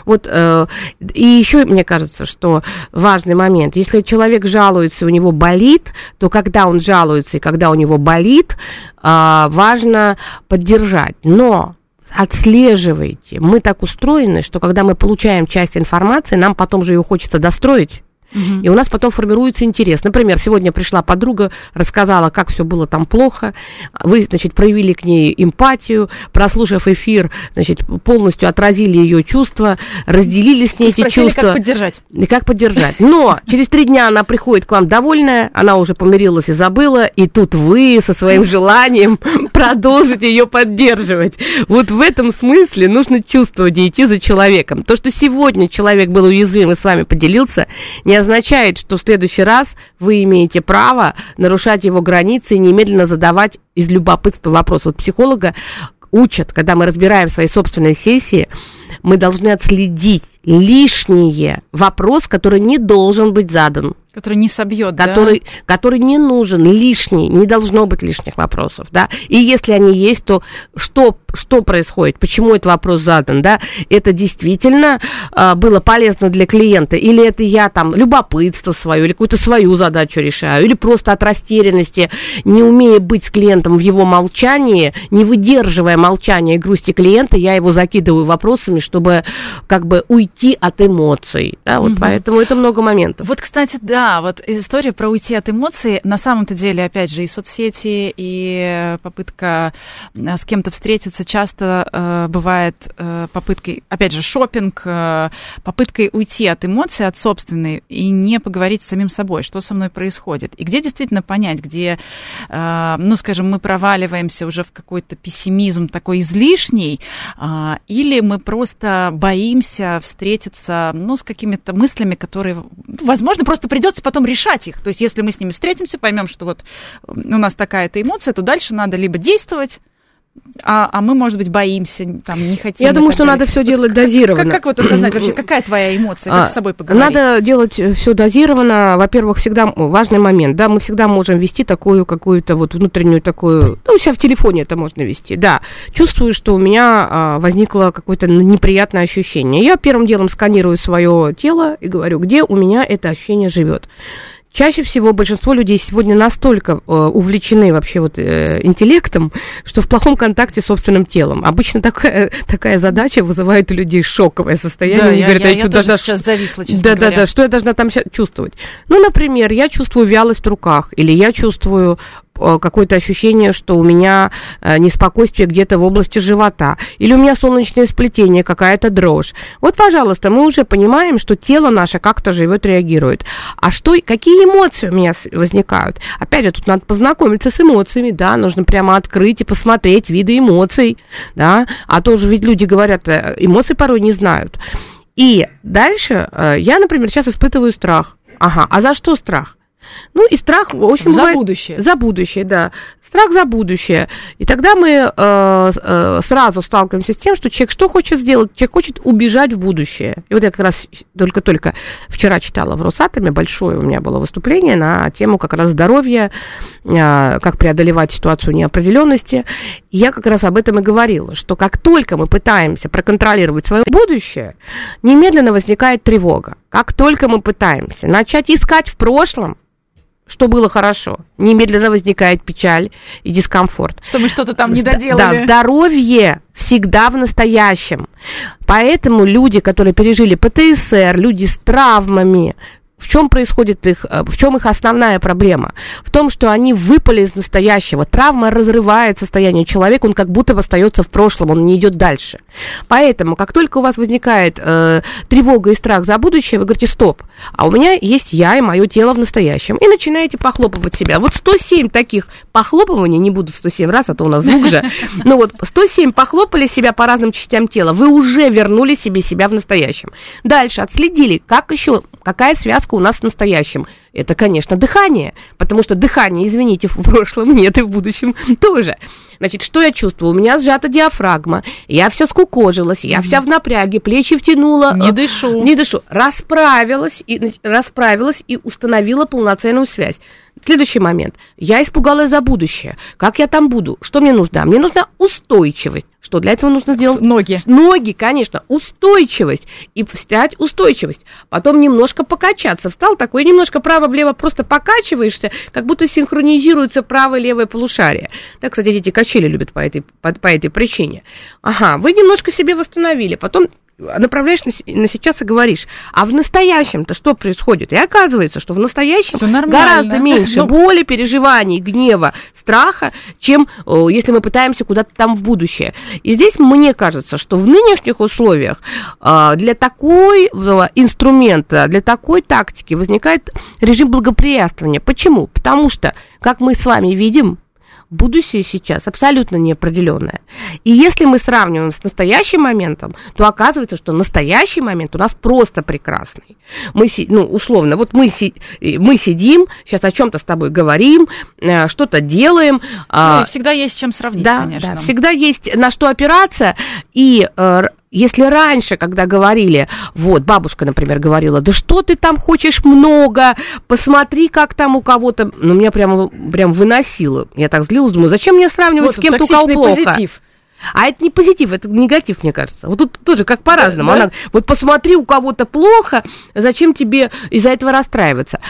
Вот, э, и еще мне кажется, что важный момент, если человек жалуется, у него болит, то когда он жалуется и когда у него болит, э, важно поддержать. Но отслеживайте. Мы так устроены, что когда мы получаем часть информации, нам потом же ее хочется достроить. Угу. И у нас потом формируется интерес. Например, сегодня пришла подруга, рассказала, как все было там плохо. Вы, значит, проявили к ней эмпатию, прослушав эфир, значит, полностью отразили ее чувства, разделили с ней и эти чувства. как поддержать. И как поддержать. Но через три дня она приходит к вам довольная, она уже помирилась и забыла, и тут вы со своим желанием продолжите ее поддерживать. Вот в этом смысле нужно чувствовать и идти за человеком. То, что сегодня человек был уязвим и с вами поделился, не означает, что в следующий раз вы имеете право нарушать его границы и немедленно задавать из любопытства вопрос. Вот психолога учат, когда мы разбираем свои собственные сессии, мы должны отследить лишние вопрос, который не должен быть задан. Который не собьет, который, да? Который не нужен, лишний, не должно быть лишних вопросов, да. И если они есть, то что, что происходит, почему этот вопрос задан, да? Это действительно а, было полезно для клиента, или это я там любопытство свое, или какую-то свою задачу решаю, или просто от растерянности, не умея быть с клиентом в его молчании, не выдерживая молчания и грусти клиента, я его закидываю вопросами, чтобы как бы уйти от эмоций, да, вот угу. поэтому это много моментов. Вот, кстати, да, да, вот история про уйти от эмоций, на самом-то деле, опять же, и соцсети, и попытка э, с кем-то встретиться часто э, бывает э, попыткой, опять же, шопинг, э, попыткой уйти от эмоций, от собственной, и не поговорить с самим собой, что со мной происходит. И где действительно понять, где, э, ну, скажем, мы проваливаемся уже в какой-то пессимизм такой излишний, э, или мы просто боимся встретиться, ну, с какими-то мыслями, которые, возможно, просто придет придется потом решать их. То есть, если мы с ними встретимся, поймем, что вот у нас такая-то эмоция, то дальше надо либо действовать, а, а мы, может быть, боимся, там, не хотим. Я думаю, что надо все делать дозированно. Как, как вот осознать вообще, какая твоя эмоция, как а, с собой поговорить? Надо делать все дозированно. Во-первых, всегда важный момент, да, мы всегда можем вести такую какую-то вот внутреннюю такую, ну, себя в телефоне это можно вести, да. Чувствую, что у меня а, возникло какое-то неприятное ощущение. Я первым делом сканирую свое тело и говорю, где у меня это ощущение живет. Чаще всего большинство людей сегодня настолько э, увлечены вообще вот э, интеллектом, что в плохом контакте с собственным телом. Обычно такая, такая задача вызывает у людей шоковое состояние. Да, Они я, говорят, я, я, я тоже должна... сейчас зависла, честно да, говоря. Да, да, что я должна там чувствовать? Ну, например, я чувствую вялость в руках, или я чувствую какое-то ощущение, что у меня э, неспокойствие где-то в области живота, или у меня солнечное сплетение, какая-то дрожь. Вот, пожалуйста, мы уже понимаем, что тело наше как-то живет, реагирует. А что, какие эмоции у меня возникают? Опять же, тут надо познакомиться с эмоциями, да, нужно прямо открыть и посмотреть виды эмоций, да, а то же ведь люди говорят, э, эмоции порой не знают. И дальше я, например, сейчас испытываю страх. Ага, а за что страх? Ну и страх, общем, за бывает, будущее. За будущее, да. Страх за будущее. И тогда мы э, э, сразу сталкиваемся с тем, что человек что хочет сделать? Человек хочет убежать в будущее. И вот я как раз только-только вчера читала в Росатоме, большое у меня было выступление на тему как раз здоровья, э, как преодолевать ситуацию неопределенности. И я как раз об этом и говорила, что как только мы пытаемся проконтролировать свое будущее, немедленно возникает тревога. Как только мы пытаемся начать искать в прошлом, что было хорошо. Немедленно возникает печаль и дискомфорт. Что мы что-то там не доделали. Да, здоровье всегда в настоящем. Поэтому люди, которые пережили ПТСР, люди с травмами, в чем происходит их, э, в чем их основная проблема? В том, что они выпали из настоящего. Травма разрывает состояние человека, он как будто бы остается в прошлом, он не идет дальше. Поэтому, как только у вас возникает э, тревога и страх за будущее, вы говорите, стоп, а у меня есть я и мое тело в настоящем. И начинаете похлопывать себя. Вот 107 таких похлопываний, не буду 107 раз, а то у нас звук же, ну вот 107 похлопали себя по разным частям тела, вы уже вернули себе себя в настоящем. Дальше отследили, как еще, какая связка у нас в настоящем. Это, конечно, дыхание, потому что дыхание, извините, в прошлом нет и в будущем тоже. Значит, что я чувствую? У меня сжата диафрагма, я все скукожилась, я вся в напряге, плечи втянула. Не дышу. Не дышу. Расправилась и, расправилась и установила полноценную связь. Следующий момент. Я испугалась за будущее. Как я там буду? Что мне нужно? Мне нужна устойчивость. Что для этого нужно сделать? Ноги. Ноги, конечно. Устойчивость. И встать устойчивость. Потом немножко покачаться. Встал такой, немножко право-влево просто покачиваешься, как будто синхронизируется правое-левое полушарие. Так, кстати, дети качели любят по этой, по, по этой причине. Ага, вы немножко себе восстановили. Потом направляешь на, на сейчас и говоришь, а в настоящем-то что происходит? И оказывается, что в настоящем гораздо меньше ну... боли, переживаний, гнева, страха, чем если мы пытаемся куда-то там в будущее. И здесь мне кажется, что в нынешних условиях а, для такой инструмента, для такой тактики возникает режим благоприятствования. Почему? Потому что, как мы с вами видим, будущее сейчас абсолютно неопределенное. И если мы сравниваем с настоящим моментом, то оказывается, что настоящий момент у нас просто прекрасный. Мы, ну, условно, вот мы, мы сидим, сейчас о чем-то с тобой говорим, э, что-то делаем. А ну, всегда есть чем сравнить, да, конечно. Да, всегда есть на что опираться, и э, если раньше, когда говорили, вот, бабушка, например, говорила, да что ты там хочешь много, посмотри, как там у кого-то, ну, меня прямо, прям выносило. Я так злилась, думаю, зачем мне сравнивать вот с кем-то, у кого плохо? позитив. А это не позитив, это негатив, мне кажется. Вот тут тоже как по-разному. Да, да? Она, вот посмотри, у кого-то плохо, зачем тебе из-за этого расстраиваться?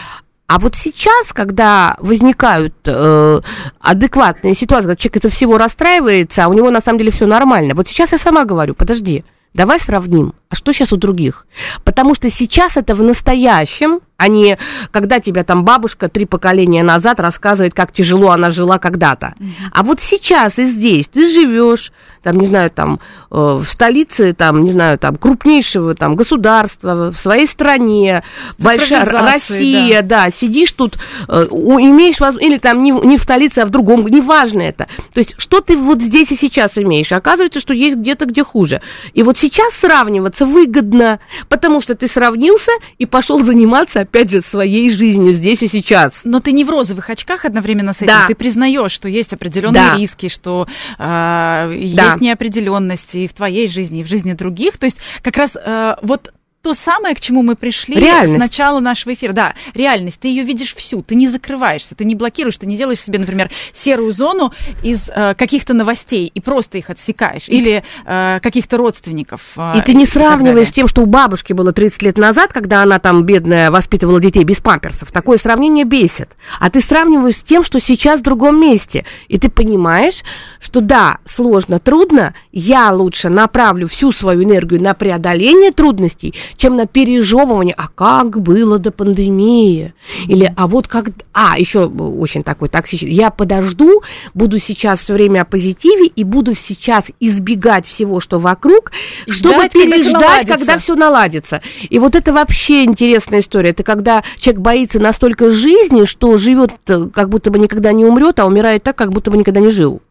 А вот сейчас, когда возникают э, адекватные ситуации, когда человек из-за всего расстраивается, а у него на самом деле все нормально. Вот сейчас я сама говорю, подожди, давай сравним, а что сейчас у других? Потому что сейчас это в настоящем, а не когда тебя там бабушка три поколения назад рассказывает, как тяжело она жила когда-то. А вот сейчас и здесь ты живешь, там, не знаю, там, э, в столице, там, не знаю, там, крупнейшего там государства, в своей стране, большая Россия, да. да, сидишь тут, э, имеешь возможность, или там не, не в столице, а в другом, неважно это. То есть, что ты вот здесь и сейчас имеешь? Оказывается, что есть где-то, где хуже. И вот сейчас сравниваться выгодно, потому что ты сравнился и пошел заниматься опять же, своей жизнью здесь и сейчас. Но ты не в розовых очках одновременно с этим. Да. Ты признаешь, что есть определенные да. риски, что э, да. есть неопределенности и в твоей жизни, и в жизни других. То есть как раз э, вот то самое, к чему мы пришли реальность. с начала нашего эфира. Да, реальность. Ты ее видишь всю, ты не закрываешься, ты не блокируешь, ты не делаешь себе, например, серую зону из э, каких-то новостей и просто их отсекаешь. Или э, каких-то родственников. Э, и ты не сравниваешь с тем, что у бабушки было 30 лет назад, когда она там, бедная, воспитывала детей без памперсов. Такое сравнение бесит. А ты сравниваешь с тем, что сейчас в другом месте. И ты понимаешь, что да, сложно, трудно, я лучше направлю всю свою энергию на преодоление трудностей, чем на пережевывание, а как было до пандемии, или а вот как, а, еще очень такой токсичный, я подожду, буду сейчас все время о позитиве и буду сейчас избегать всего, что вокруг, и чтобы ждать, переждать, когда, когда все наладится. И вот это вообще интересная история, это когда человек боится настолько жизни, что живет э, как будто бы никогда не умрет, а умирает так, как будто бы никогда не жил.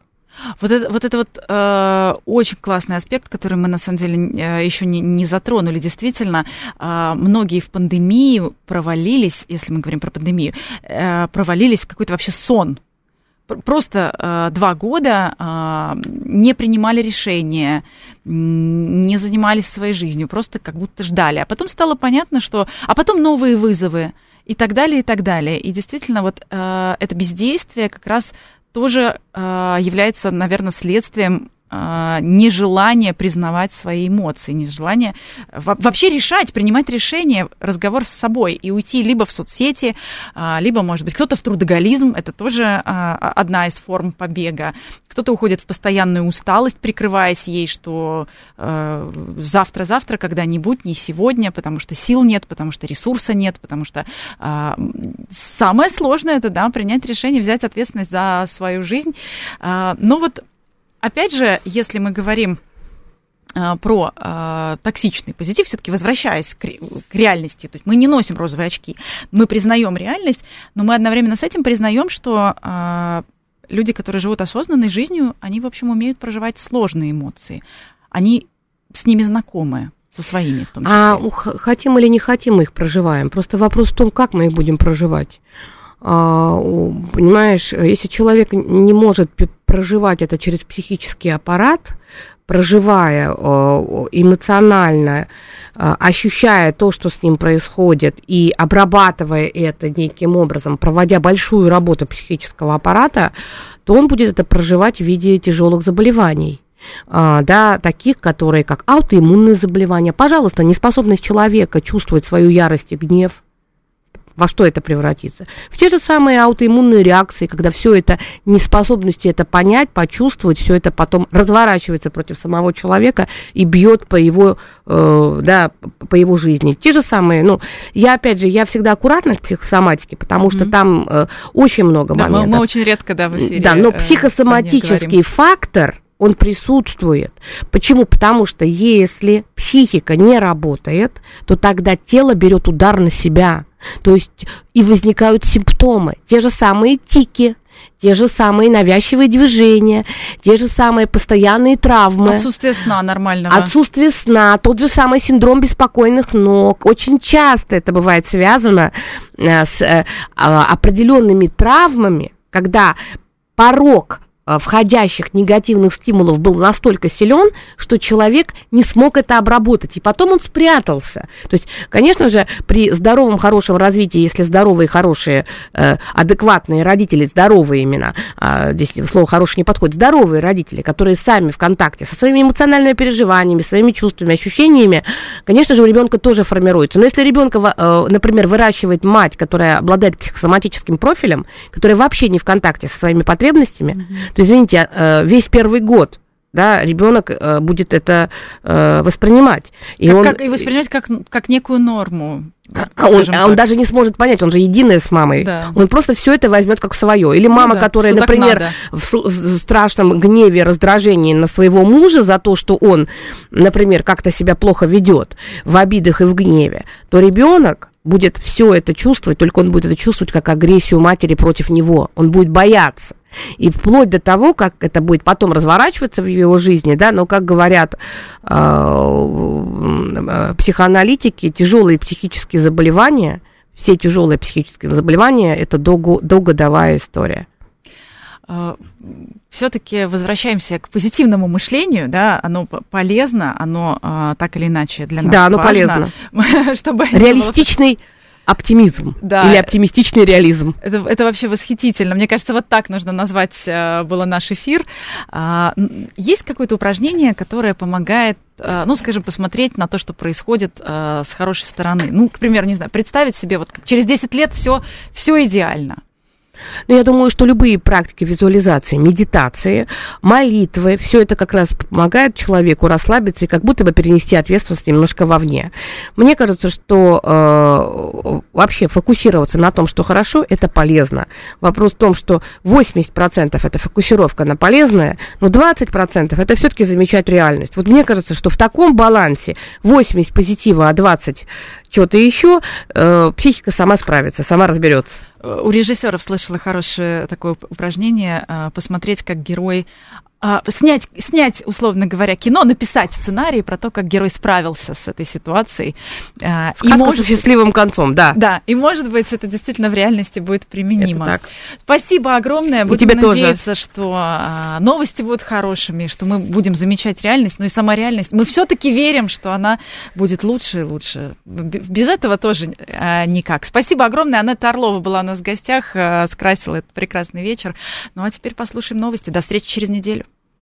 Вот это вот, это вот э, очень классный аспект, который мы на самом деле э, еще не, не затронули. Действительно, э, многие в пандемии провалились, если мы говорим про пандемию, э, провалились в какой-то вообще сон. Просто э, два года э, не принимали решения, не занимались своей жизнью, просто как будто ждали. А потом стало понятно, что... А потом новые вызовы и так далее, и так далее. И действительно, вот э, это бездействие как раз тоже э, является, наверное, следствием нежелание признавать свои эмоции, нежелание вообще решать, принимать решение, разговор с собой и уйти либо в соцсети, а, либо, может быть, кто-то в трудоголизм, это тоже а, одна из форм побега, кто-то уходит в постоянную усталость, прикрываясь ей, что завтра-завтра когда-нибудь, не сегодня, потому что сил нет, потому что ресурса нет, потому что самое сложное это, да, принять решение, взять ответственность за свою жизнь. Но вот опять же, если мы говорим а, про э, токсичный позитив, все-таки возвращаясь к, к реальности, то есть мы не носим розовые очки, мы признаем реальность, но мы одновременно с этим признаем, что э, люди, которые живут осознанной жизнью, они, в общем, умеют проживать сложные эмоции, они с ними знакомы со своими в том числе. А хотим или не хотим мы их проживаем? Просто вопрос в том, как мы их будем проживать. А, понимаешь, если человек не может проживать это через психический аппарат, проживая эмоционально, а, ощущая то, что с ним происходит, и обрабатывая это неким образом, проводя большую работу психического аппарата, то он будет это проживать в виде тяжелых заболеваний. А, да, таких, которые как аутоиммунные заболевания. Пожалуйста, неспособность человека чувствовать свою ярость и гнев – во что это превратится? В те же самые аутоиммунные реакции, когда все это неспособности это понять, почувствовать, все это потом разворачивается против самого человека и бьет по его, э, да, по его жизни. Те же самые, ну, я опять же, я всегда аккуратна к психосоматике, потому mm-hmm. что там э, очень много да, моментов. Мы, мы очень редко, да, в эфире. Да, но э, психосоматический фактор он присутствует. Почему? Потому что если психика не работает, то тогда тело берет удар на себя. То есть и возникают симптомы, те же самые тики, те же самые навязчивые движения, те же самые постоянные травмы. Отсутствие сна нормального. Отсутствие сна, тот же самый синдром беспокойных ног. Очень часто это бывает связано э, с э, а, определенными травмами, когда порог входящих негативных стимулов был настолько силен, что человек не смог это обработать, и потом он спрятался. То есть, конечно же, при здоровом, хорошем развитии, если здоровые, хорошие, э, адекватные родители, здоровые именно, э, здесь слово «хороший» не подходит, здоровые родители, которые сами в контакте со своими эмоциональными переживаниями, своими чувствами, ощущениями, конечно же, у ребенка тоже формируется. Но если ребенка, э, например, выращивает мать, которая обладает психосоматическим профилем, которая вообще не в контакте со своими потребностями, mm-hmm извините, э, весь первый год да, ребенок э, будет это э, воспринимать. И, как, он, как, и воспринимать как, как некую норму. А, а он, а он даже не сможет понять, он же единый с мамой. Да. Он просто все это возьмет как свое. Или ну мама, ну, да, которая, например, в, в страшном гневе, раздражении на своего мужа за то, что он, например, как-то себя плохо ведет в обидах и в гневе, то ребенок будет все это чувствовать, только он будет это чувствовать как агрессию матери против него. Он будет бояться. И вплоть до того, как это будет потом разворачиваться в его жизни, да, но, как говорят э, э, психоаналитики, тяжелые психические заболевания, все тяжелые психические заболевания, это долго, долгодовая история э, все-таки возвращаемся к позитивному мышлению, да, оно полезно, оно так или иначе для нас да, оно важно, полезно. чтобы реалистичный оптимизм да. или оптимистичный реализм. Это, это вообще восхитительно. Мне кажется, вот так нужно назвать э, было наш эфир. А, есть какое-то упражнение, которое помогает э, ну, скажем, посмотреть на то, что происходит э, с хорошей стороны. Ну, к примеру, не знаю, представить себе, вот через 10 лет все, все идеально. Но я думаю, что любые практики визуализации, медитации, молитвы, все это как раз помогает человеку расслабиться и как будто бы перенести ответственность немножко вовне. Мне кажется, что э, вообще фокусироваться на том, что хорошо, это полезно. Вопрос в том, что 80% это фокусировка на полезное, но 20% это все-таки замечать реальность. Вот мне кажется, что в таком балансе 80 позитива, а 20 что-то еще, э, психика сама справится, сама разберется. У режиссеров слышала хорошее такое упражнение э, посмотреть, как герой а, снять, снять, условно говоря, кино, написать сценарий про то, как герой справился с этой ситуацией. А, и может, с счастливым концом, да. Да, и может быть это действительно в реальности будет применимо. Это так. Спасибо огромное. Будем тебе надеяться, тоже. что а, новости будут хорошими, что мы будем замечать реальность, но и сама реальность. Мы все-таки верим, что она будет лучше и лучше. Без этого тоже а, никак. Спасибо огромное. Анетта Орлова была у нас в гостях, а, скрасила этот прекрасный вечер. Ну а теперь послушаем новости. До встречи через неделю.